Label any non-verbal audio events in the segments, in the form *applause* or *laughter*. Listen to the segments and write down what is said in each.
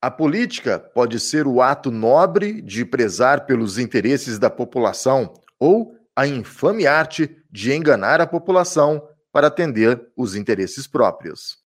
A política pode ser o ato nobre de prezar pelos interesses da população ou a infame arte de enganar a população para atender os interesses próprios.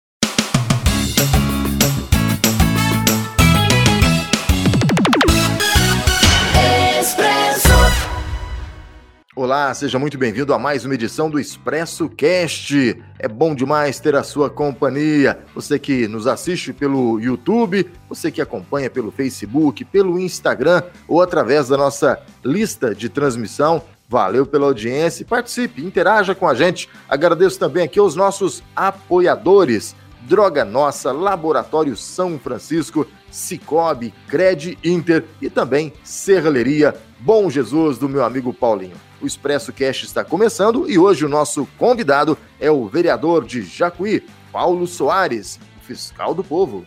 Olá, seja muito bem-vindo a mais uma edição do Expresso Cast. É bom demais ter a sua companhia. Você que nos assiste pelo YouTube, você que acompanha pelo Facebook, pelo Instagram ou através da nossa lista de transmissão. Valeu pela audiência, participe, interaja com a gente. Agradeço também aqui aos nossos apoiadores. Droga Nossa, Laboratório São Francisco, Cicobi, Cred Inter e também Serralheria Bom Jesus do meu amigo Paulinho. O Expresso Cash está começando e hoje o nosso convidado é o vereador de Jacuí, Paulo Soares, fiscal do povo.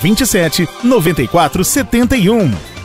27 94 71.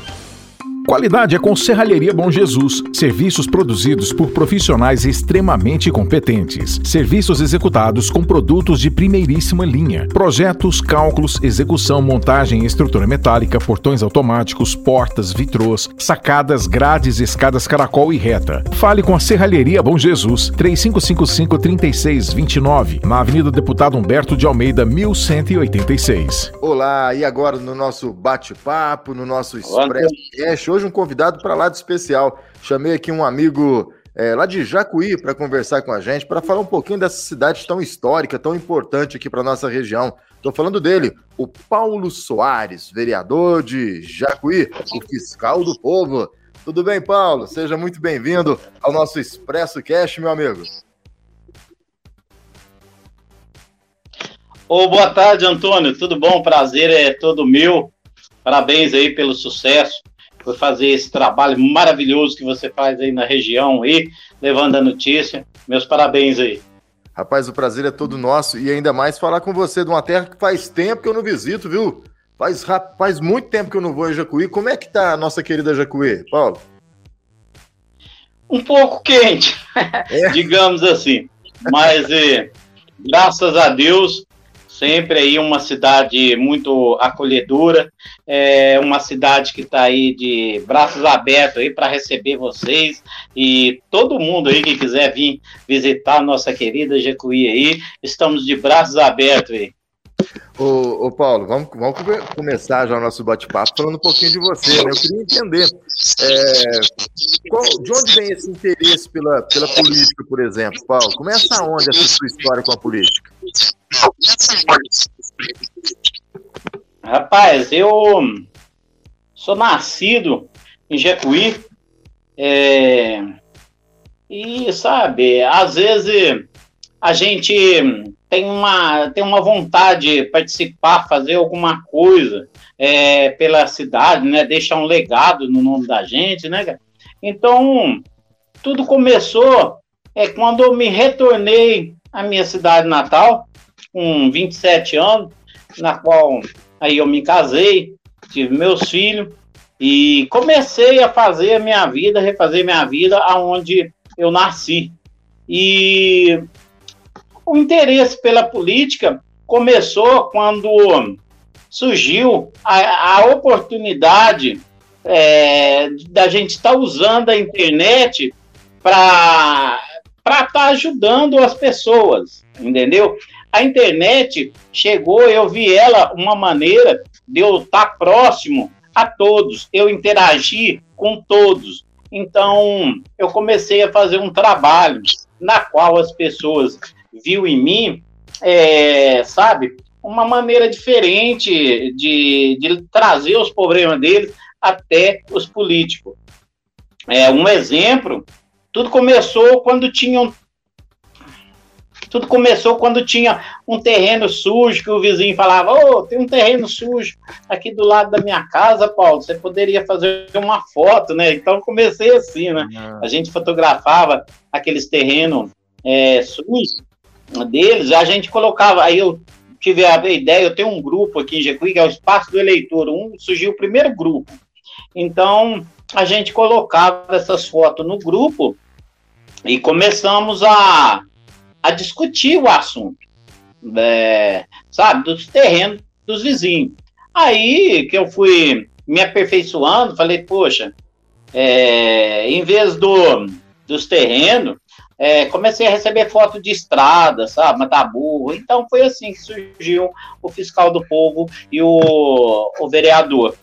Qualidade é com Serralheria Bom Jesus. Serviços produzidos por profissionais extremamente competentes. Serviços executados com produtos de primeiríssima linha. Projetos, cálculos, execução, montagem, estrutura metálica, portões automáticos, portas, vitrôs, sacadas, grades, escadas caracol e reta. Fale com a Serralheria Bom Jesus. 3555-3629. Na Avenida Deputado Humberto de Almeida, 1186. Olá, e agora no nosso bate-papo, no nosso Expresso hoje um convidado para lá de especial. Chamei aqui um amigo é, lá de Jacuí para conversar com a gente, para falar um pouquinho dessa cidade tão histórica, tão importante aqui para nossa região. Estou falando dele, o Paulo Soares, vereador de Jacuí, o fiscal do povo. Tudo bem, Paulo? Seja muito bem-vindo ao nosso Expresso Cash, meu amigo. Ô, boa tarde, Antônio. Tudo bom? Prazer é todo meu. Parabéns aí pelo sucesso por fazer esse trabalho maravilhoso que você faz aí na região aí, levando a notícia. Meus parabéns aí. Rapaz, o prazer é todo nosso e ainda mais falar com você de uma terra que faz tempo que eu não visito, viu? Faz, faz muito tempo que eu não vou em Jacuí. Como é que tá a nossa querida Jacuí, Paulo? Um pouco quente, é. *laughs* digamos assim. Mas, é, graças a Deus, sempre aí uma cidade muito acolhedora, é uma cidade que está aí de braços abertos aí para receber vocês e todo mundo aí que quiser vir visitar nossa querida Jecuí aí, estamos de braços abertos aí. Ô, ô, Paulo, vamos, vamos começar já o nosso bate-papo falando um pouquinho de você. Né? Eu queria entender é, qual, de onde vem esse interesse pela, pela política, por exemplo, Paulo? Começa onde essa sua história com a política? Rapaz, eu sou nascido em Jecuí é, e, sabe, às vezes a gente tem uma, tem uma vontade de participar, fazer alguma coisa é, pela cidade, né? Deixar um legado no nome da gente, né? Então, tudo começou é quando eu me retornei à minha cidade natal, com 27 anos, na qual aí eu me casei, tive meus filhos e comecei a fazer a minha vida, refazer minha vida aonde eu nasci. E o interesse pela política começou quando surgiu a, a oportunidade é, da gente estar tá usando a internet para estar tá ajudando as pessoas, entendeu? A internet chegou, eu vi ela uma maneira de eu estar próximo a todos, eu interagir com todos. Então, eu comecei a fazer um trabalho na qual as pessoas viu em mim, é, sabe, uma maneira diferente de, de trazer os problemas deles até os políticos. É, um exemplo, tudo começou quando tinham Tudo começou quando tinha um terreno sujo, que o vizinho falava: Ô, oh, tem um terreno sujo aqui do lado da minha casa, Paulo. Você poderia fazer uma foto, né? Então comecei assim, né? Uhum. A gente fotografava aqueles terrenos é, sujos deles, a gente colocava. Aí eu tive a ideia, eu tenho um grupo aqui em Jecuí, que é o Espaço do Eleitor. Um, surgiu o primeiro grupo. Então, a gente colocava essas fotos no grupo e começamos a a discutir o assunto, é, sabe, dos terrenos dos vizinhos. Aí que eu fui me aperfeiçoando, falei, poxa, é, em vez do, dos terrenos, é, comecei a receber foto de estrada, sabe, matar burro. Então foi assim que surgiu o fiscal do povo e o, o vereador.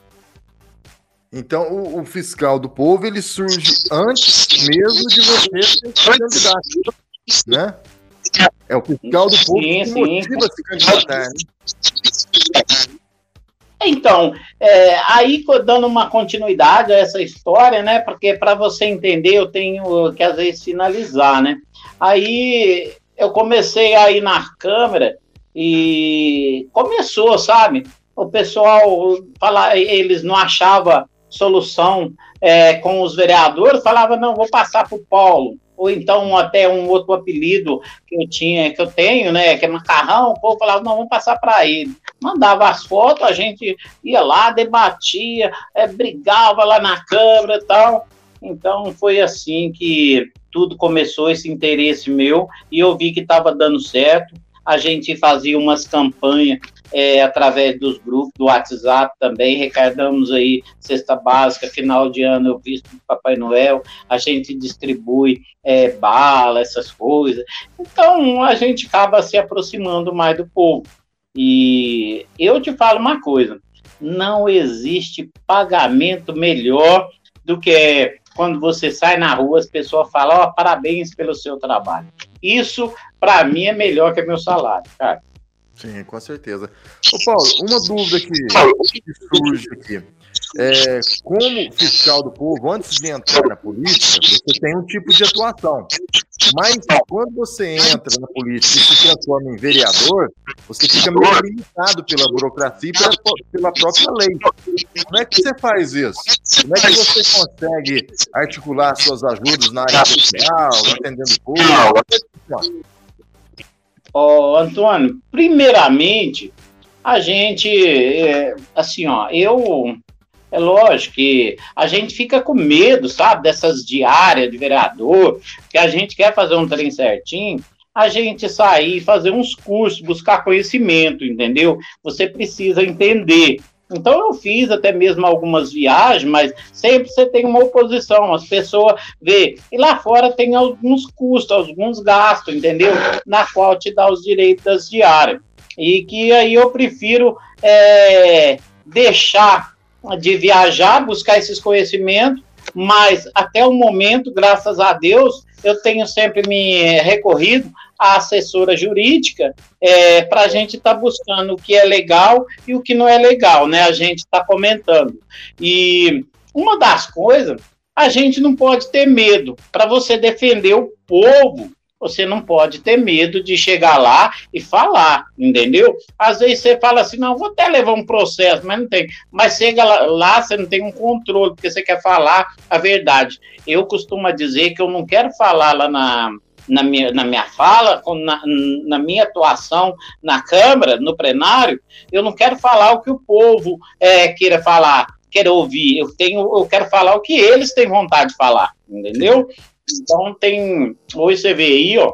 Então o, o fiscal do povo ele surge antes mesmo de você ser candidato, né? É o fiscal do povo sim, que sim. motiva se candidatar. Né? Então, é, aí dando uma continuidade a essa história, né? Porque para você entender, eu tenho que às vezes finalizar, né? Aí eu comecei a ir na câmera e começou, sabe? O pessoal falar, eles não achavam solução é, com os vereadores, falava não, vou passar para o Paulo ou então até um outro apelido que eu tinha, que eu tenho, né, que é macarrão, o povo falava, não, vamos passar para ele. Mandava as fotos, a gente ia lá, debatia, é, brigava lá na Câmara e tal. Então foi assim que tudo começou, esse interesse meu, e eu vi que estava dando certo. A gente fazia umas campanhas é, através dos grupos do WhatsApp também, recardamos aí cesta básica, final de ano eu visto do Papai Noel, a gente distribui é, bala, essas coisas. Então a gente acaba se aproximando mais do povo. E eu te falo uma coisa: não existe pagamento melhor do que quando você sai na rua, as pessoas falam, ó, oh, parabéns pelo seu trabalho. Isso, para mim, é melhor que meu salário, cara. Sim, com certeza. Ô Paulo, uma dúvida que, que surge aqui. É, como fiscal do povo, antes de entrar na política, você tem um tipo de atuação. Mas quando você entra na política e se transforma em vereador, você fica meio limitado pela burocracia e pela, pela própria lei. Como é que você faz isso? Como é que você consegue articular suas ajudas na área social, atendendo o povo? Ó, Antônio, primeiramente, a gente, é, assim, ó, eu, é lógico que a gente fica com medo, sabe, dessas diárias de vereador, que a gente quer fazer um trem certinho, a gente sair, fazer uns cursos, buscar conhecimento, entendeu? Você precisa entender. Então eu fiz até mesmo algumas viagens, mas sempre você tem uma oposição, as pessoas vê. E lá fora tem alguns custos, alguns gastos, entendeu? Na qual te dá os direitos das diárias. E que aí eu prefiro é, deixar de viajar, buscar esses conhecimentos, mas até o momento, graças a Deus, eu tenho sempre me recorrido à assessora jurídica é, para a gente estar tá buscando o que é legal e o que não é legal, né? A gente está comentando. E uma das coisas, a gente não pode ter medo. Para você defender o povo, você não pode ter medo de chegar lá e falar, entendeu? Às vezes você fala assim, não, vou até levar um processo, mas não tem. Mas chega lá, lá, você não tem um controle, porque você quer falar a verdade. Eu costumo dizer que eu não quero falar lá na, na, minha, na minha fala, na, na minha atuação na Câmara, no plenário, eu não quero falar o que o povo é, queira falar, queira ouvir. Eu, tenho, eu quero falar o que eles têm vontade de falar, entendeu? Então tem. Hoje você vê aí, ó.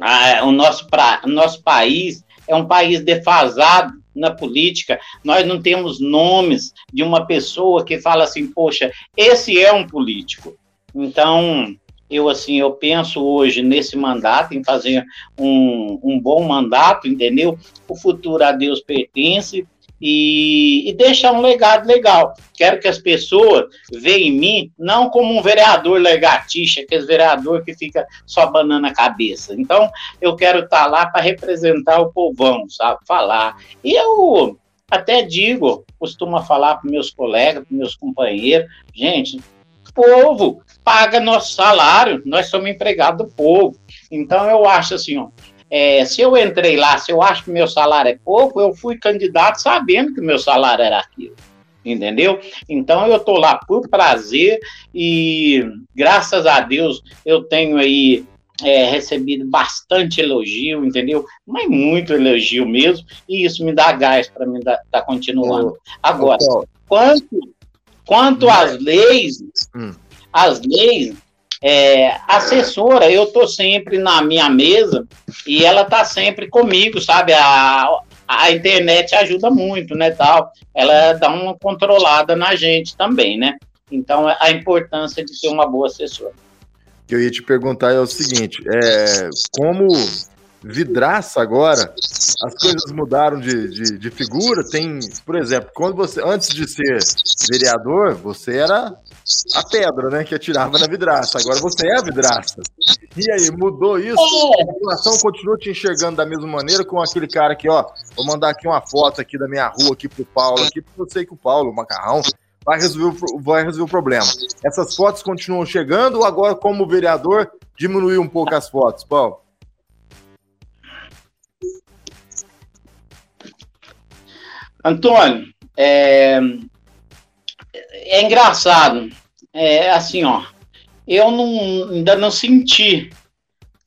A, o, nosso pra, nosso país é um país defasado na política. Nós não temos nomes de uma pessoa que fala assim, poxa, esse é um político. Então, eu assim, eu penso hoje nesse mandato, em fazer um, um bom mandato, entendeu? O futuro a Deus pertence, e, e, deixar um legado legal. Quero que as pessoas vejam em mim não como um vereador legatixa, aquele vereador que fica só banando a cabeça. Então, eu quero estar tá lá para representar o povão, sabe? Falar. E eu até digo, costumo falar para meus colegas, para meus companheiros, gente, povo paga nosso salário, nós somos empregados do povo. Então eu acho assim, ó, é, se eu entrei lá, se eu acho que meu salário é pouco, eu fui candidato sabendo que meu salário era aquilo. Entendeu? Então eu estou lá por prazer e graças a Deus eu tenho aí é, recebido bastante elogio, entendeu? Mas muito elogio mesmo, e isso me dá gás para mim estar tá continuando. Agora, quanto, quanto às leis, hum. as leis, é, assessora, eu tô sempre na minha mesa e ela tá sempre comigo, sabe? A, a internet ajuda muito, né, tal. Ela dá uma controlada na gente também, né? Então, a importância de ter uma boa assessora. O que eu ia te perguntar é o seguinte, é, como vidraça agora, as coisas mudaram de, de, de, figura. Tem, por exemplo, quando você, antes de ser vereador, você era a pedra, né, que atirava na vidraça. Agora você é a vidraça. E aí, mudou isso? A população continua te enxergando da mesma maneira com aquele cara aqui, ó. Vou mandar aqui uma foto aqui da minha rua aqui pro Paulo, aqui, porque eu sei que o Paulo, o macarrão, vai resolver, vai resolver o problema. Essas fotos continuam chegando ou agora, como vereador, diminuiu um pouco as fotos, Paulo? Antônio, é, é engraçado. É assim, ó. Eu não, ainda não senti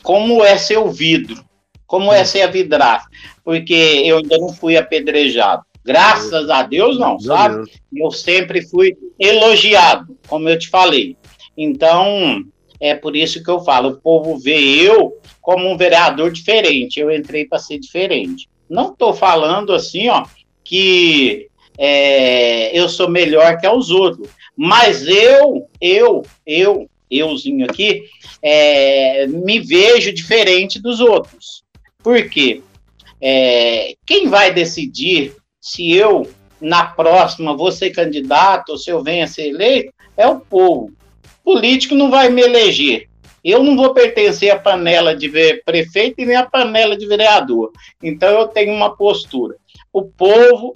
como é ser o vidro, como é ser a vidraça, porque eu ainda não fui apedrejado. Graças a Deus, não, sabe? Eu sempre fui elogiado, como eu te falei. Então, é por isso que eu falo: o povo vê eu como um vereador diferente. Eu entrei para ser diferente. Não estou falando assim, ó, que é, eu sou melhor que os outros. Mas eu, eu, eu, euzinho aqui, é, me vejo diferente dos outros. Por quê? É, quem vai decidir se eu, na próxima, vou ser candidato ou se eu venho a ser eleito é o povo. Político não vai me eleger. Eu não vou pertencer à panela de prefeito e nem à panela de vereador. Então eu tenho uma postura. O povo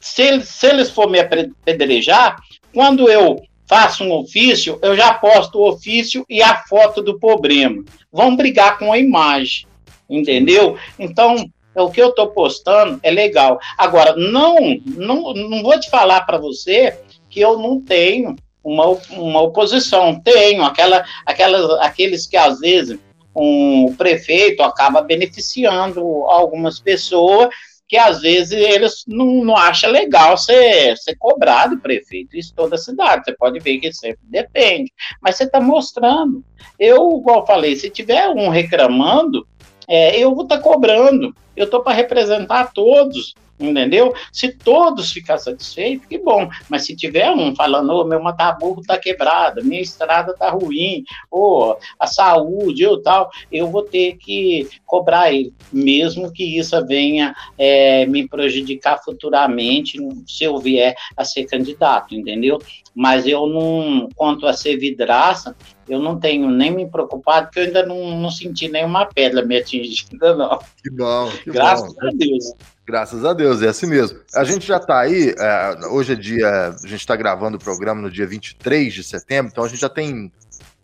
se, se eles for me apedrejar, quando eu faço um ofício, eu já posto o ofício e a foto do problema. Vão brigar com a imagem, entendeu? Então, é o que eu estou postando é legal. Agora, não, não, não vou te falar para você que eu não tenho uma, uma oposição. Tenho aquela, aquela, aqueles que às vezes um prefeito acaba beneficiando algumas pessoas que às vezes eles não, não acham legal ser, ser cobrado prefeito. Isso toda a cidade. Você pode ver que sempre depende. Mas você está mostrando. Eu, igual falei, se tiver um reclamando, é, eu vou estar tá cobrando. Eu estou para representar todos entendeu? Se todos ficar satisfeitos, que bom. Mas se tiver um falando, ô, oh, meu mataburro tá quebrado, minha estrada tá ruim, ou oh, a saúde ou tal, eu vou ter que cobrar ele, mesmo que isso venha é, me prejudicar futuramente se eu vier a ser candidato, entendeu? Mas eu não, quanto a ser vidraça, eu não tenho nem me preocupado, porque eu ainda não, não senti nenhuma pedra me atingida, não. Que bom, que Graças bom. a Deus. Graças a Deus, é assim mesmo. A gente já está aí, é, hoje é dia, a gente está gravando o programa no dia 23 de setembro, então a gente já tem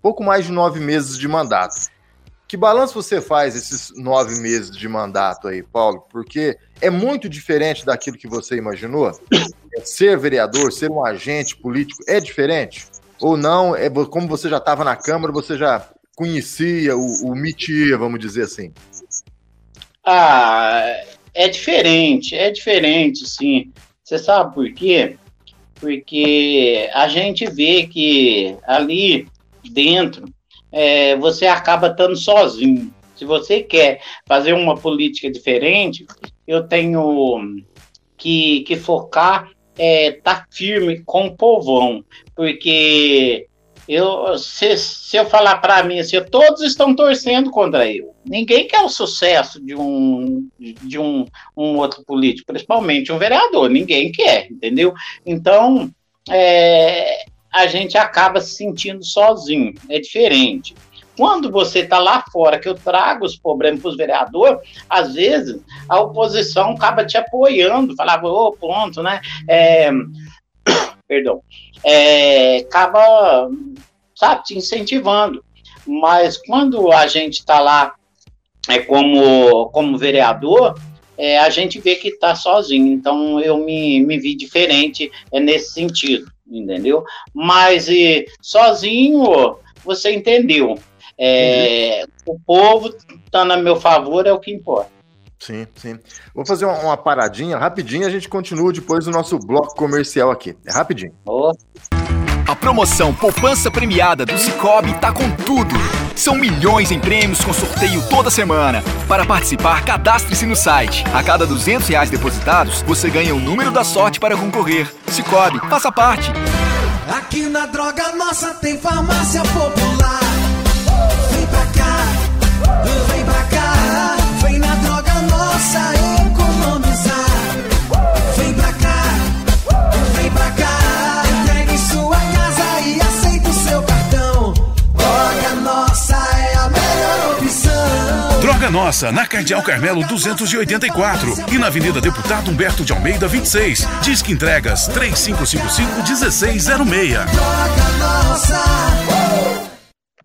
pouco mais de nove meses de mandato. Que balanço você faz esses nove meses de mandato aí, Paulo? Porque é muito diferente daquilo que você imaginou? Ser vereador, ser um agente político, é diferente? Ou não? É como você já estava na Câmara, você já conhecia o, o vamos dizer assim? Ah, é diferente, é diferente, sim. Você sabe por quê? Porque a gente vê que ali dentro é, você acaba estando sozinho. Se você quer fazer uma política diferente, eu tenho que, que focar, é, tá firme com o povão, porque eu, se, se eu falar para mim assim, todos estão torcendo contra eu. Ninguém quer o sucesso de um de um, um outro político, principalmente um vereador. Ninguém quer, entendeu? Então é, a gente acaba se sentindo sozinho. É diferente. Quando você está lá fora, que eu trago os problemas para os vereadores, às vezes a oposição acaba te apoiando, falava, ô, oh, pronto, né? É, *coughs* perdão, é, acaba, sabe, te incentivando. Mas quando a gente está lá é, como, como vereador, é, a gente vê que está sozinho. Então eu me, me vi diferente é, nesse sentido, entendeu? Mas e, sozinho, você entendeu. É, uhum. O povo está a meu favor, é o que importa. Sim, sim. Vou fazer uma, uma paradinha, rapidinho, a gente continua depois do nosso bloco comercial aqui. É rapidinho. Oh. A promoção Poupança Premiada do Cicobi tá com tudo. São milhões em prêmios com sorteio toda semana. Para participar, cadastre-se no site. A cada 200 reais depositados, você ganha o número da sorte para concorrer. Cicobi, faça parte. Aqui na Droga Nossa tem farmácia popular. Droga Nossa, na Cardeal Carmelo 284 e na Avenida Deputado Humberto de Almeida 26. Disque entregas 3555 1606. Droga Nossa.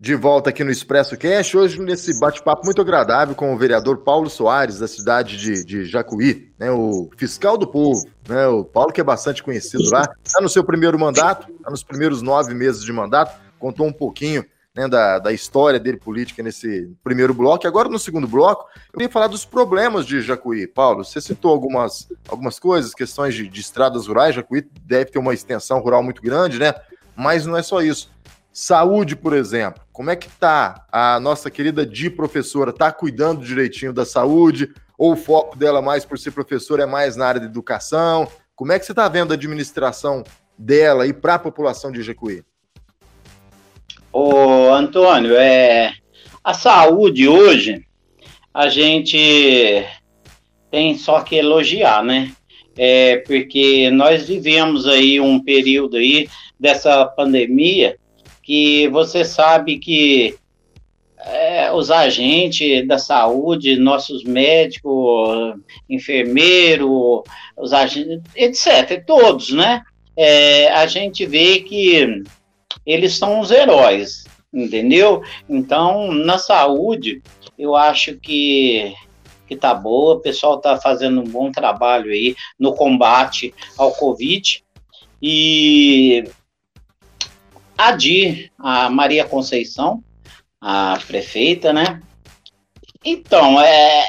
De volta aqui no Expresso Cash, hoje nesse bate-papo muito agradável com o vereador Paulo Soares, da cidade de, de Jacuí, né, o fiscal do povo, né, o Paulo que é bastante conhecido lá, está no seu primeiro mandato, está nos primeiros nove meses de mandato, contou um pouquinho né, da, da história dele política nesse primeiro bloco, e agora no segundo bloco, eu queria falar dos problemas de Jacuí. Paulo, você citou algumas, algumas coisas, questões de, de estradas rurais, Jacuí deve ter uma extensão rural muito grande, né, mas não é só isso. Saúde, por exemplo, como é que tá a nossa querida Di professora? Tá cuidando direitinho da saúde? Ou o foco dela mais por ser professora é mais na área de educação? Como é que você está vendo a administração dela e para a população de Jecuí? Ô, Antônio, é a saúde hoje a gente tem só que elogiar, né? É, porque nós vivemos aí um período aí dessa pandemia que você sabe que é, os agentes da saúde, nossos médicos, enfermeiro, os agentes, etc., todos, né? É, a gente vê que eles são os heróis, entendeu? Então, na saúde, eu acho que que tá boa, o pessoal tá fazendo um bom trabalho aí no combate ao Covid. E a Dir, a Maria Conceição, a prefeita, né? Então, é,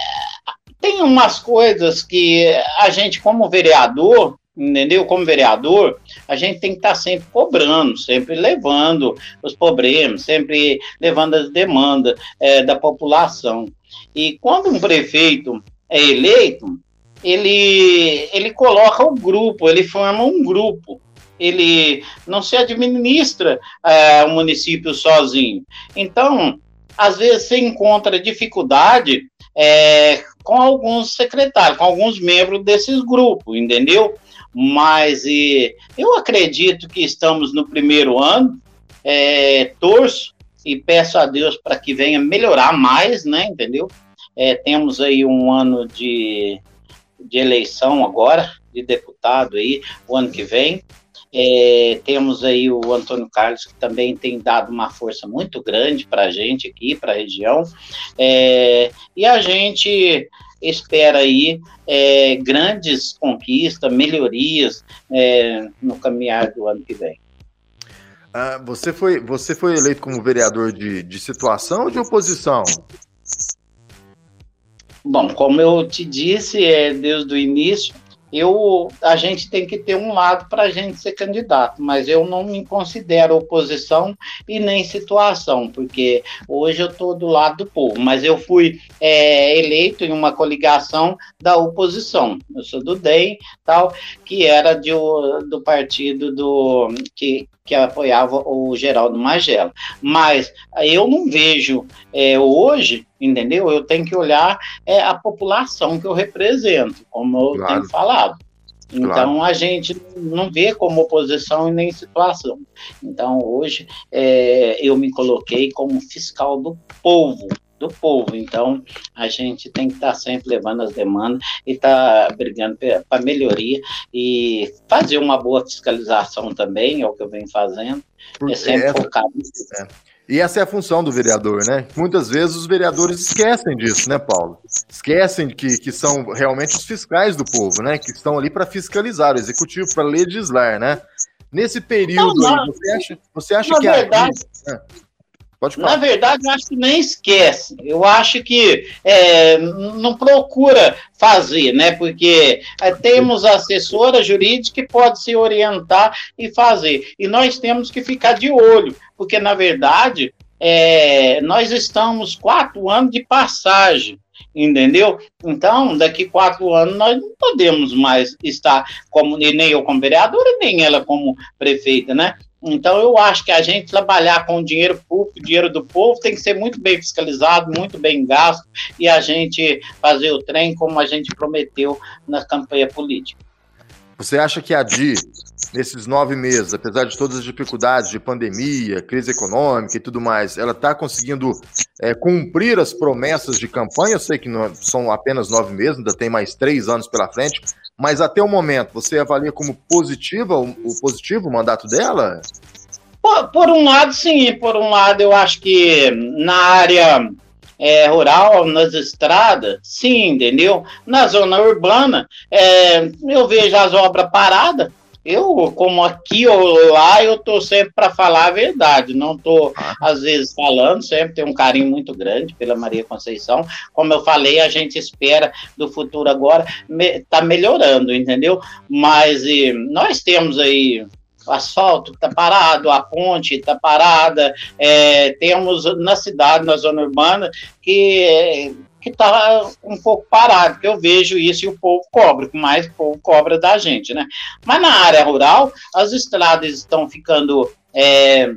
tem umas coisas que a gente, como vereador, entendeu? Como vereador, a gente tem que estar tá sempre cobrando, sempre levando os problemas, sempre levando as demandas é, da população. E quando um prefeito é eleito, ele, ele coloca o grupo, ele forma um grupo ele não se administra é, o município sozinho. Então, às vezes você encontra dificuldade é, com alguns secretários, com alguns membros desses grupos, entendeu? Mas e, eu acredito que estamos no primeiro ano, é, torço e peço a Deus para que venha melhorar mais, né? Entendeu? É, temos aí um ano de, de eleição agora, de deputado aí, o ano que vem. É, temos aí o Antônio Carlos, que também tem dado uma força muito grande para a gente aqui, para a região. É, e a gente espera aí é, grandes conquistas, melhorias é, no caminhar do ano que vem. Ah, você, foi, você foi eleito como vereador de, de situação ou de oposição? Bom, como eu te disse, é, desde o início, eu a gente tem que ter um lado para a gente ser candidato, mas eu não me considero oposição e nem situação, porque hoje eu estou do lado do povo, mas eu fui é, eleito em uma coligação da oposição. Eu sou do DEM, tal, que era de, do partido do que, que apoiava o Geraldo Magela. Mas eu não vejo é, hoje entendeu? Eu tenho que olhar é, a população que eu represento, como eu claro. tenho falado. Então claro. a gente não vê como oposição e nem situação. Então hoje é, eu me coloquei como fiscal do povo, do povo. Então, a gente tem que estar tá sempre levando as demandas e estar tá brigando para melhoria e fazer uma boa fiscalização também, é o que eu venho fazendo. Porque é sempre essa, focado nisso. É. E essa é a função do vereador, né? Muitas vezes os vereadores esquecem disso, né, Paulo? Esquecem que, que são realmente os fiscais do povo, né? Que estão ali para fiscalizar o executivo, para legislar, né? Nesse período, não, não. Aí, você acha, você acha que verdade, a. Pode falar. Na verdade, eu acho que nem esquece. Eu acho que é, não procura fazer, né? Porque é, temos assessora jurídica que pode se orientar e fazer. E nós temos que ficar de olho, porque, na verdade, é, nós estamos quatro anos de passagem entendeu? Então, daqui quatro anos nós não podemos mais estar como nem eu como vereadora, nem ela como prefeita, né? Então, eu acho que a gente trabalhar com dinheiro público, dinheiro do povo, tem que ser muito bem fiscalizado, muito bem gasto, e a gente fazer o trem como a gente prometeu na campanha política. Você acha que a DI, nesses nove meses, apesar de todas as dificuldades de pandemia, crise econômica e tudo mais, ela está conseguindo é, cumprir as promessas de campanha? Eu sei que não, são apenas nove meses, ainda tem mais três anos pela frente, mas até o momento, você avalia como positiva o, o positivo o mandato dela? Por, por, um lado, sim. Por um lado, eu acho que na área é, rural, nas estradas, sim, entendeu? Na zona urbana, é, eu vejo as obras paradas, eu, como aqui ou lá, eu tô sempre para falar a verdade. Não tô, ah. às vezes, falando, sempre tenho um carinho muito grande pela Maria Conceição. Como eu falei, a gente espera do futuro agora me, tá melhorando, entendeu? Mas e, nós temos aí o asfalto está parado, a ponte está parada, é, temos na cidade, na zona urbana, que que está um pouco parado, que eu vejo isso e o povo cobra, mais o povo cobra da gente, né? Mas na área rural, as estradas estão ficando é,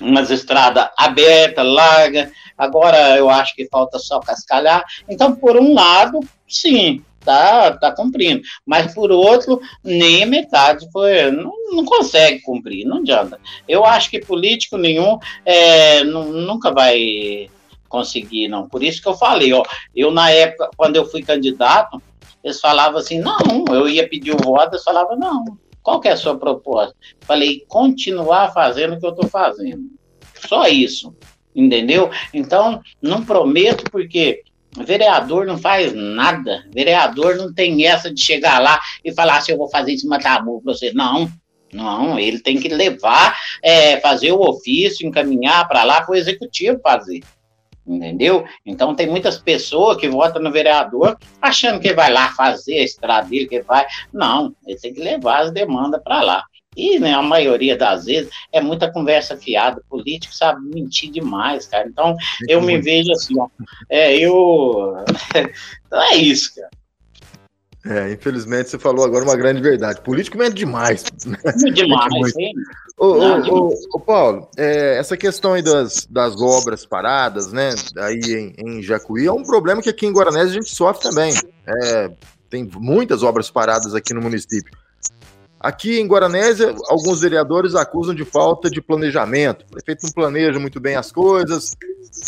umas estradas abertas, largas, agora eu acho que falta só cascalhar. Então, por um lado, sim, tá, tá cumprindo, mas por outro, nem metade foi, não, não consegue cumprir, não adianta. Eu acho que político nenhum é, nunca vai conseguir, não. Por isso que eu falei, ó, eu na época, quando eu fui candidato, eles falavam assim, não, eu ia pedir o voto, eles falavam, não, qual que é a sua proposta? Falei, continuar fazendo o que eu estou fazendo. Só isso, entendeu? Então, não prometo, porque vereador não faz nada. Vereador não tem essa de chegar lá e falar assim, eu vou fazer isso matar a para você. Não, não, ele tem que levar, é, fazer o ofício, encaminhar para lá para o executivo fazer entendeu? Então tem muitas pessoas que votam no vereador achando que vai lá fazer a estrada dele, que vai. Não, ele tem que levar as demandas para lá. E né, a maioria das vezes é muita conversa fiada. O político sabe mentir demais, cara. Então eu me vejo assim, ó. É, eu. *laughs* então é isso, cara. É, infelizmente você falou agora uma grande verdade. Político mente demais. Demais, sim. Ô, Não, ô, ô, ô, Paulo, é, essa questão aí das, das obras paradas, né, aí em, em Jacuí, é um problema que aqui em Guaranés a gente sofre também. É, tem muitas obras paradas aqui no município. Aqui em Guaranésia, alguns vereadores acusam de falta de planejamento. O prefeito não planeja muito bem as coisas,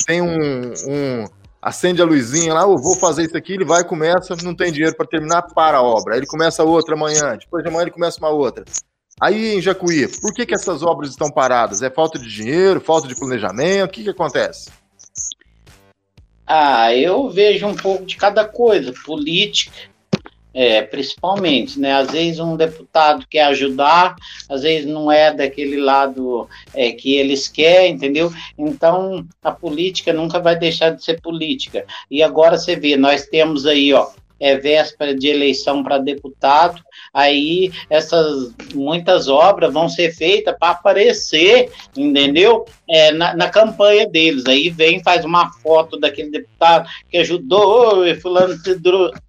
tem um, um acende a luzinha lá, eu vou fazer isso aqui, ele vai, começa, não tem dinheiro para terminar, para a obra. Aí ele começa outra amanhã, depois de amanhã ele começa uma outra. Aí em Jacuí, por que, que essas obras estão paradas? É falta de dinheiro, falta de planejamento? O que, que acontece? Ah, eu vejo um pouco de cada coisa. Política, é, principalmente, né? Às vezes um deputado quer ajudar, às vezes não é daquele lado é, que eles querem, entendeu? Então a política nunca vai deixar de ser política. E agora você vê, nós temos aí, ó, é véspera de eleição para deputado, aí essas muitas obras vão ser feitas para aparecer, entendeu? É, na, na, campanha deles. Aí vem, faz uma foto daquele deputado que ajudou, e fulano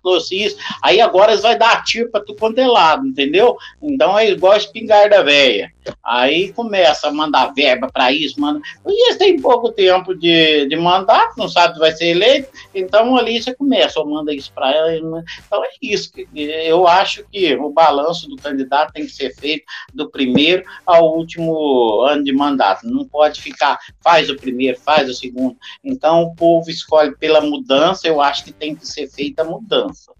trouxe isso. Aí agora eles vão dar tiro para tu quanto é lado, entendeu? Então é igual a espingarda velha. Aí começa a mandar verba para isso, mano. E eles têm pouco tempo de, de mandato, não sabe se vai ser eleito, então ali você começa, ou manda isso para ela. Então é isso. Eu acho que o balanço do candidato tem que ser feito do primeiro ao último ano de mandato. Não pode ficar, faz o primeiro, faz o segundo. Então o povo escolhe pela mudança, eu acho que tem que ser feita a mudança.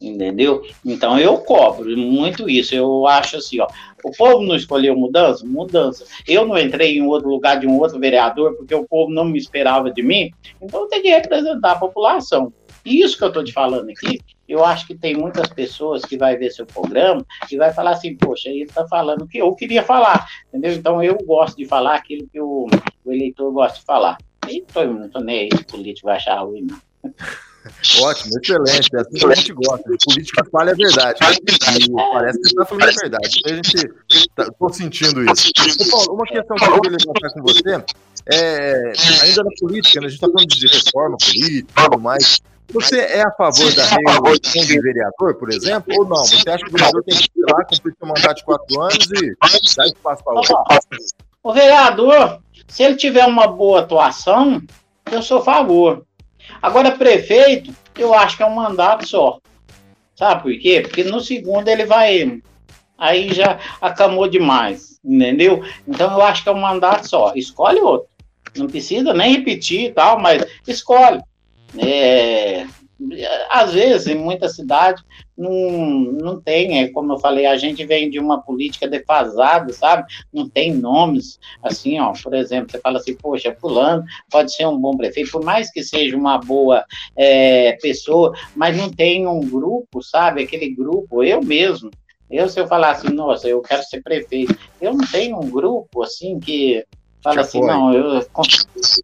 Entendeu? Então eu cobro muito isso. Eu acho assim, ó. O povo não escolheu mudança? Mudança. Eu não entrei em outro lugar de um outro vereador porque o povo não me esperava de mim, então eu tenho que representar a população. Isso que eu estou te falando aqui, eu acho que tem muitas pessoas que vai ver seu programa e vai falar assim, poxa, ele está falando o que eu queria falar, entendeu? Então eu gosto de falar aquilo que o, o eleitor gosta de falar. E tô, não estou nem aí se político vai achar ruim, não. *laughs* Ótimo, excelente. É assim que a gente gosta. De política falha a verdade. E parece que está falando a verdade. A gente estou tá, sentindo isso. Paulo, uma questão que eu queria levantar com você é ainda na política, né? a gente está falando de reforma política e tudo mais. Você é a favor da reeleição de vereador, por exemplo, ou não? Você acha que o vereador tem que ir lá, cumprir seu mandato de quatro anos e dar espaço para outro? O vereador, se ele tiver uma boa atuação, eu sou a favor. Agora, prefeito, eu acho que é um mandato só. Sabe por quê? Porque no segundo ele vai. Aí já acamou demais, entendeu? Então eu acho que é um mandato só. Escolhe outro. Não precisa nem repetir e tal, mas escolhe. É, às vezes, em muita cidade, não, não tem, é, como eu falei, a gente vem de uma política defasada, sabe? Não tem nomes, assim, ó, por exemplo, você fala assim, poxa, fulano pode ser um bom prefeito, por mais que seja uma boa é, pessoa, mas não tem um grupo, sabe? Aquele grupo, eu mesmo, eu se eu falar assim, nossa, eu quero ser prefeito, eu não tenho um grupo, assim, que Fala assim, não, eu.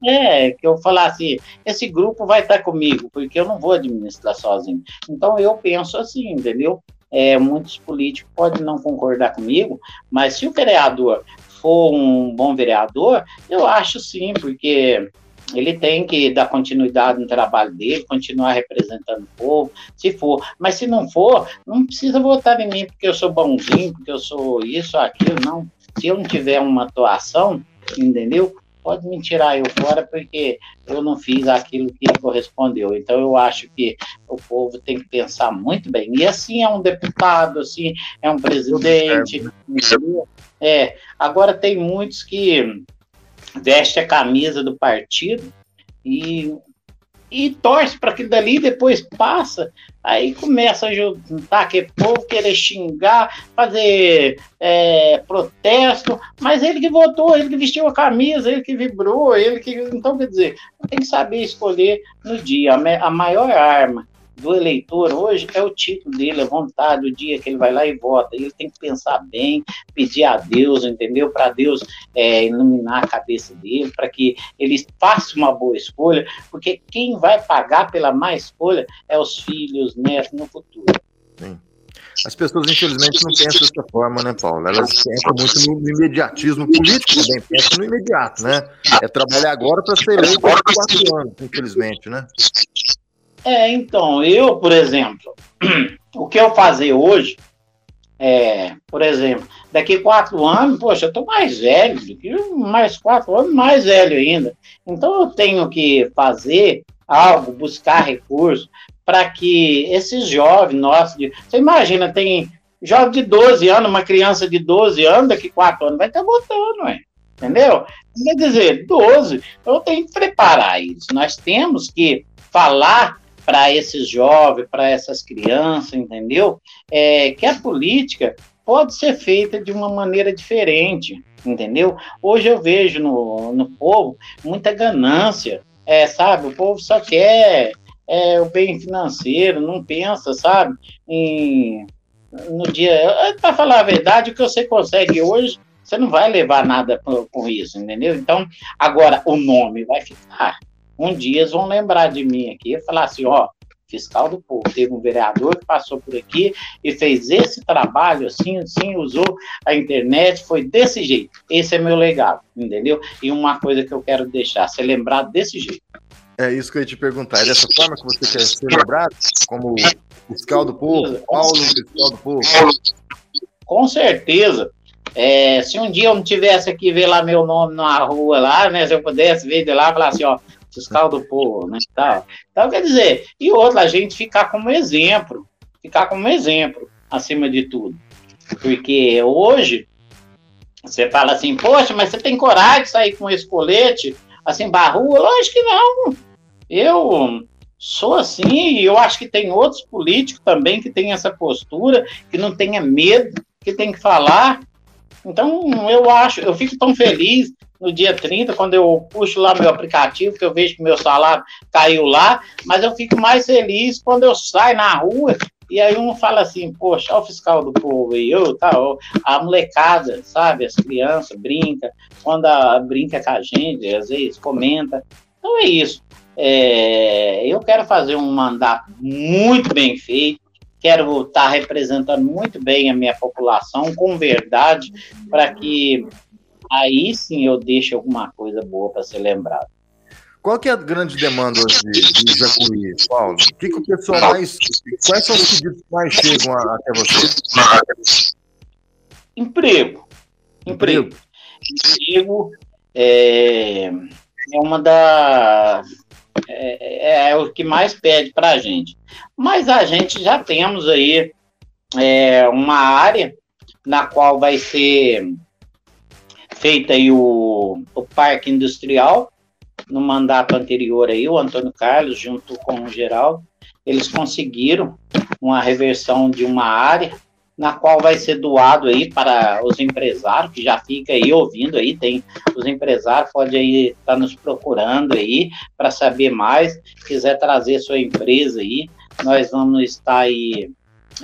É, que eu falar assim, esse grupo vai estar comigo, porque eu não vou administrar sozinho. Então eu penso assim, entendeu? É, muitos políticos podem não concordar comigo, mas se o vereador for um bom vereador, eu acho sim, porque ele tem que dar continuidade no trabalho dele, continuar representando o povo, se for. Mas se não for, não precisa votar em mim porque eu sou bonzinho, porque eu sou isso, aquilo, não. Se eu não tiver uma atuação, entendeu? Pode me tirar eu fora porque eu não fiz aquilo que correspondeu. Então eu acho que o povo tem que pensar muito bem. E assim é um deputado, assim é um presidente, entendeu? É. Agora tem muitos que veste a camisa do partido e e torce para aquilo dali, depois passa, aí começa a juntar aquele povo, querer xingar, fazer é, protesto, mas ele que votou, ele que vestiu a camisa, ele que vibrou, ele que. Então, quer dizer, tem que saber escolher no dia. A maior arma do eleitor hoje é o título dele, a vontade, o dia que ele vai lá e vota. Ele tem que pensar bem, pedir a Deus, entendeu? Para Deus é, iluminar a cabeça dele, para que ele faça uma boa escolha, porque quem vai pagar pela má escolha é os filhos, netos no futuro. Sim. As pessoas, infelizmente, não pensam dessa forma, né, Paulo? Elas pensam muito no imediatismo político também, pensam no imediato, né? É trabalhar agora para ser eleito por quatro anos, infelizmente, né? É, então, eu, por exemplo, *clears throat* o que eu fazer hoje, é, por exemplo, daqui quatro anos, poxa, eu estou mais velho, mais quatro anos, mais velho ainda. Então, eu tenho que fazer algo, buscar recursos para que esses jovens nossos, você imagina, tem jovem de 12 anos, uma criança de 12 anos, daqui quatro anos vai estar votando, ué. entendeu? Quer dizer, 12, eu tenho que preparar isso. Nós temos que falar para esses jovens, para essas crianças, entendeu? É, que a política pode ser feita de uma maneira diferente, entendeu? Hoje eu vejo no, no povo muita ganância, é, sabe? O povo só quer é, o bem financeiro, não pensa, sabe? Em, no dia. Para falar a verdade, o que você consegue hoje, você não vai levar nada com isso, entendeu? Então, agora o nome vai ficar um dia eles vão lembrar de mim aqui e falar assim, ó, fiscal do povo, teve um vereador que passou por aqui e fez esse trabalho assim, assim, usou a internet, foi desse jeito. Esse é meu legado, entendeu? E uma coisa que eu quero deixar, ser lembrado desse jeito. É isso que eu ia te perguntar. É dessa forma que você quer ser lembrado? Como fiscal do povo? Paulo, fiscal do povo? Com certeza. É, se um dia eu não tivesse aqui ver lá meu nome na rua lá, né? Se eu pudesse ver de lá e falar assim, ó, fiscal do povo, né, tal. Então, quer dizer, e outra, a gente ficar como exemplo, ficar como exemplo, acima de tudo. Porque hoje, Você fala assim, poxa, mas você tem coragem de sair com esse colete assim, barrua? Lógico que não. Eu sou assim e eu acho que tem outros políticos também que têm essa postura, que não tenha medo, que tem que falar. Então, eu acho, eu fico tão feliz no dia 30, quando eu puxo lá meu aplicativo, que eu vejo que meu salário caiu lá, mas eu fico mais feliz quando eu saio na rua e aí um fala assim, poxa, o fiscal do povo aí, eu, ó, a molecada, sabe, as crianças brinca, quando a, brinca com a gente, às vezes comenta. Então é isso. É, eu quero fazer um mandato muito bem feito, quero estar representando muito bem a minha população, com verdade, para que aí sim eu deixe alguma coisa boa para ser lembrado. Qual que é a grande demanda hoje de, de Jacuí, Paulo? O que, que o pessoal mais. Quais são os pedidos que mais chegam a, até você? Emprego. Emprego. Emprego é, é uma da. É, é, o que mais pede para a gente. Mas a gente já temos aí é, uma área na qual vai ser feita aí o, o parque industrial, no mandato anterior aí, o Antônio Carlos, junto com o Geraldo, eles conseguiram uma reversão de uma área na qual vai ser doado aí para os empresários, que já fica aí ouvindo aí, tem os empresários, pode aí estar tá nos procurando aí para saber mais, quiser trazer sua empresa aí, nós vamos estar aí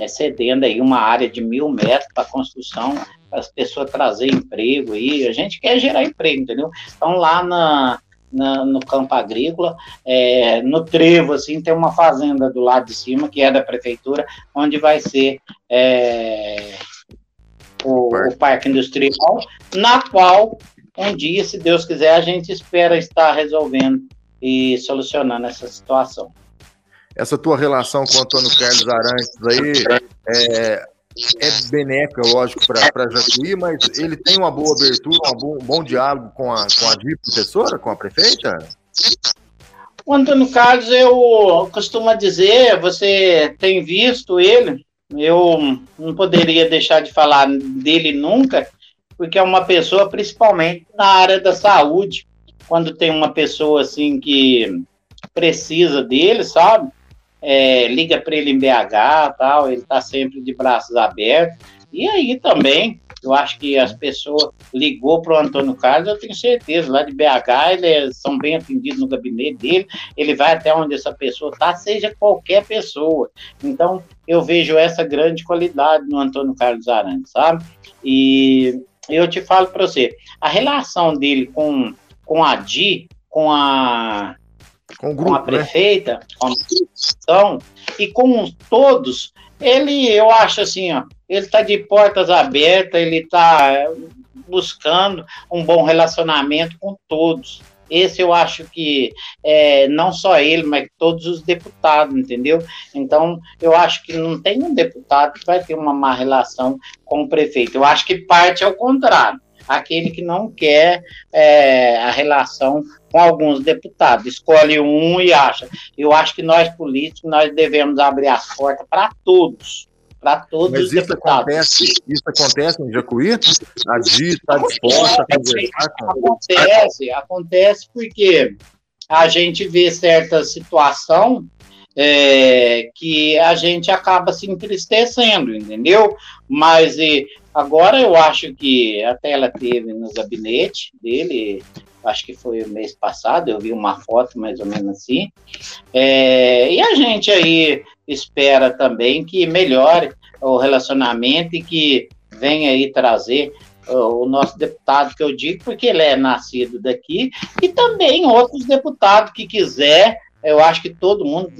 é, cedendo aí uma área de mil metros para construção, para as pessoas trazer emprego aí, a gente quer gerar emprego, entendeu? Então lá na, na, no campo agrícola. É, no trevo, assim, tem uma fazenda do lado de cima, que é da prefeitura, onde vai ser é, o, o parque industrial, na qual um dia, se Deus quiser, a gente espera estar resolvendo e solucionando essa situação. Essa tua relação com o Antônio Carlos Arantes aí, é, é benéfica, lógico, para Jacuí, mas ele tem uma boa abertura, um bom, um bom diálogo com a, com a professora, com a prefeita? O Antônio Carlos, eu costumo dizer, você tem visto ele, eu não poderia deixar de falar dele nunca, porque é uma pessoa, principalmente na área da saúde, quando tem uma pessoa assim que precisa dele, sabe? É, liga para ele em BH tal, ele está sempre de braços abertos. E aí também, eu acho que as pessoas ligou para o Antônio Carlos, eu tenho certeza, lá de BH, eles são bem atendidos no gabinete dele, ele vai até onde essa pessoa está, seja qualquer pessoa. Então, eu vejo essa grande qualidade no Antônio Carlos Arantes, sabe? E eu te falo para você, a relação dele com, com a Di, com a com, o grupo, com a né? prefeita, né? com a instituição e com todos, ele, eu acho assim, ó, ele está de portas abertas, ele está buscando um bom relacionamento com todos. Esse eu acho que é, não só ele, mas todos os deputados, entendeu? Então, eu acho que não tem um deputado que vai ter uma má relação com o prefeito. Eu acho que parte ao contrário aquele que não quer é, a relação com alguns deputados, escolhe um e acha. Eu acho que nós políticos nós devemos abrir as portas para todos, para todos Mas os isso deputados. Acontece, isso acontece em Jacuí? A DI está disposta a conversar com... Acontece, acontece porque a gente vê certa situação é, que a gente acaba se entristecendo, entendeu? Mas e, agora eu acho que até ela teve no gabinete dele, acho que foi o mês passado, eu vi uma foto mais ou menos assim, é, e a gente aí espera também que melhore o relacionamento e que venha aí trazer o nosso deputado que eu digo, porque ele é nascido daqui, e também outros deputados que quiser eu acho que todo mundo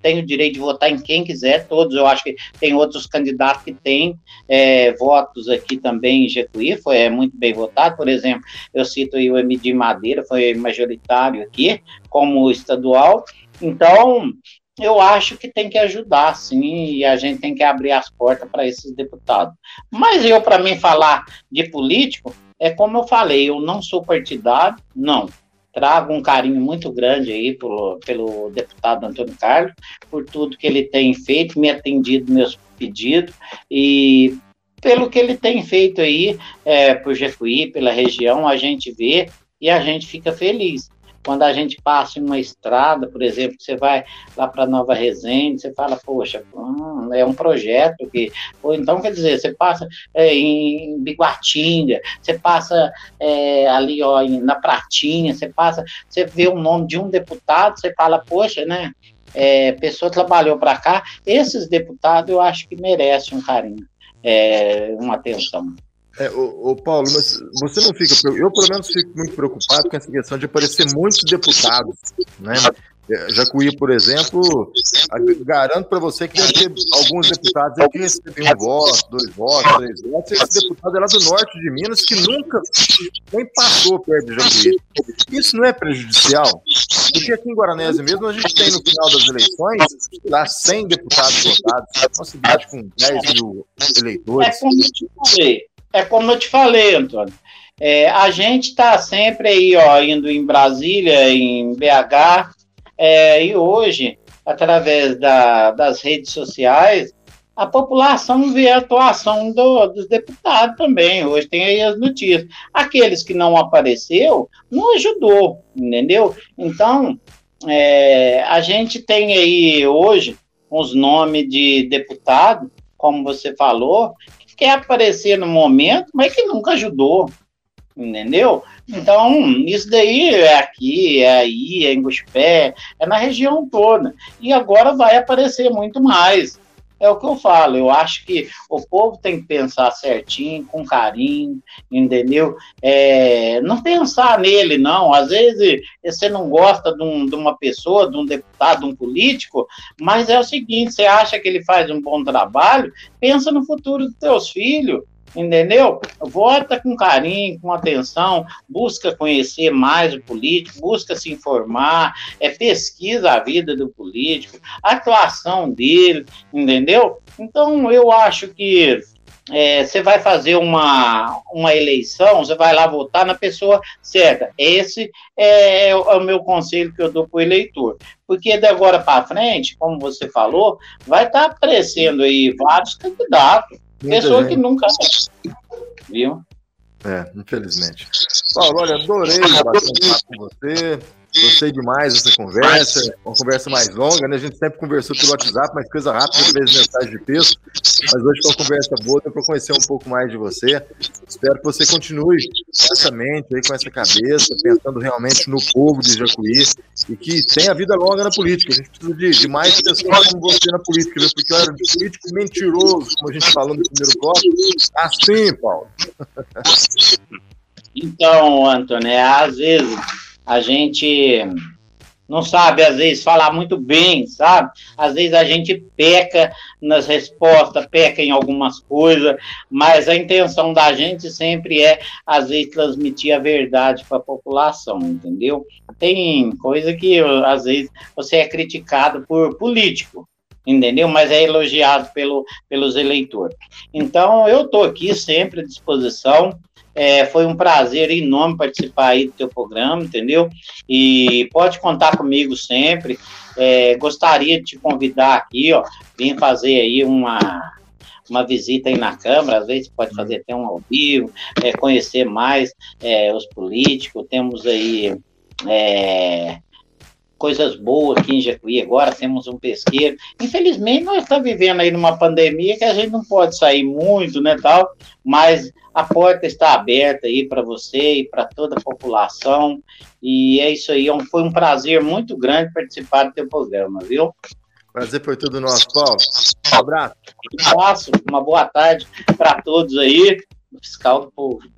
tem o direito de votar em quem quiser, todos. Eu acho que tem outros candidatos que têm é, votos aqui também em Jetuí, foi é, muito bem votado. Por exemplo, eu cito aí o MD Madeira, foi majoritário aqui, como estadual. Então, eu acho que tem que ajudar, sim, e a gente tem que abrir as portas para esses deputados. Mas eu, para mim, falar de político, é como eu falei, eu não sou partidário, não trago um carinho muito grande aí pelo, pelo deputado Antônio Carlos, por tudo que ele tem feito, me atendido meus pedidos, e pelo que ele tem feito aí é, por Jecuí, pela região, a gente vê e a gente fica feliz. Quando a gente passa em uma estrada, por exemplo, você vai lá para Nova Resende, você fala, poxa, hum, é um projeto que. Ou então, quer dizer, você passa é, em Biguatinga, você passa é, ali ó, na Pratinha, você passa, você vê o nome de um deputado, você fala, poxa, né? É, pessoa trabalhou para cá, esses deputados eu acho que merecem um carinho, é, uma atenção. É, o, o, Paulo, mas você não fica. Eu, pelo menos, fico muito preocupado com essa questão de aparecer muitos deputados, né? É, Jacuí, por exemplo, garanto para você que deve ter alguns deputados aqui recebem um voto, dois votos, três votos. Esse deputado é lá do norte de Minas que nunca nem passou perto de Jacuí. Isso não é prejudicial? Porque aqui em Guaranésia mesmo a gente tem no final das eleições lá 100 deputados votados, uma cidade com 10 mil eleitores. É é como eu te falei, Antônio. É, a gente está sempre aí, ó, indo em Brasília, em BH, é, e hoje, através da, das redes sociais, a população vê a atuação do, dos deputados também. Hoje tem aí as notícias. Aqueles que não apareceu, não ajudou, entendeu? Então, é, a gente tem aí hoje os nomes de deputado, como você falou, quer aparecer no momento, mas que nunca ajudou, entendeu? Então, isso daí é aqui, é aí, é em Guspé, é na região toda. E agora vai aparecer muito mais. É o que eu falo, eu acho que o povo tem que pensar certinho, com carinho, entendeu? É, não pensar nele, não. Às vezes você não gosta de, um, de, uma pessoa, de um deputado, de um político, mas é o seguinte: você acha que ele faz um bom trabalho, pensa no futuro dos teus filhos entendeu? Vota com carinho, com atenção, busca conhecer mais o político, busca se informar, é, pesquisa a vida do político, a atuação dele, entendeu? Então, eu acho que é, você vai fazer uma, uma eleição, você vai lá votar na pessoa certa. Esse é, é o meu conselho que eu dou para o eleitor. Porque de agora para frente, como você falou, vai estar tá aparecendo aí vários candidatos Pessoa gente. que nunca. Viu? É, infelizmente. Paulo, olha, adorei *laughs* bater um papo com você. Gostei demais dessa conversa, uma conversa mais longa, né? A gente sempre conversou pelo WhatsApp, mas coisa rápida, às vezes mensagem de texto. Mas hoje foi uma conversa boa, para conhecer um pouco mais de você. Espero que você continue com essa mente aí, com essa cabeça, pensando realmente no povo de Jacuí e que tenha vida longa na política. A gente precisa de, de mais pessoas como você na política, viu? Porque olha, de político mentiroso, como a gente falou no primeiro bloco, assim, Paulo. Então, Antônio, é, às vezes a gente não sabe, às vezes, falar muito bem, sabe? Às vezes a gente peca nas respostas, peca em algumas coisas, mas a intenção da gente sempre é, às vezes, transmitir a verdade para a população, entendeu? Tem coisa que, às vezes, você é criticado por político, entendeu? Mas é elogiado pelo, pelos eleitores. Então, eu estou aqui sempre à disposição é, foi um prazer enorme participar aí do teu programa, entendeu? E pode contar comigo sempre. É, gostaria de te convidar aqui, ó, vir fazer aí uma, uma visita aí na Câmara, às vezes pode fazer até um ao vivo, é, conhecer mais é, os políticos, temos aí é, coisas boas aqui em Jacuí agora, temos um pesqueiro. Infelizmente, nós estamos vivendo aí numa pandemia que a gente não pode sair muito, né, tal, mas a porta está aberta aí para você e para toda a população, e é isso aí, é foi um prazer muito grande participar do teu programa, viu? Prazer foi tudo nosso, Paulo. Um abraço. Um abraço, uma boa tarde para todos aí, fiscal do povo.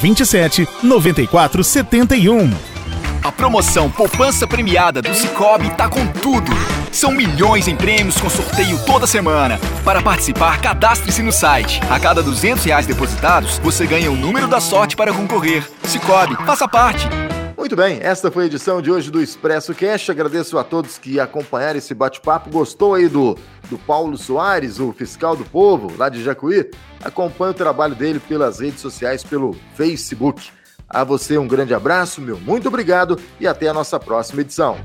27 94 71. A promoção Poupança Premiada do Cicobi tá com tudo. São milhões em prêmios com sorteio toda semana. Para participar, cadastre-se no site. A cada 200 reais depositados, você ganha o número da sorte para concorrer. Cicobi, faça parte. Muito bem, esta foi a edição de hoje do Expresso Cash. Agradeço a todos que acompanharam esse bate-papo. Gostou aí do, do Paulo Soares, o fiscal do povo, lá de Jacuí? Acompanhe o trabalho dele pelas redes sociais, pelo Facebook. A você um grande abraço, meu muito obrigado e até a nossa próxima edição.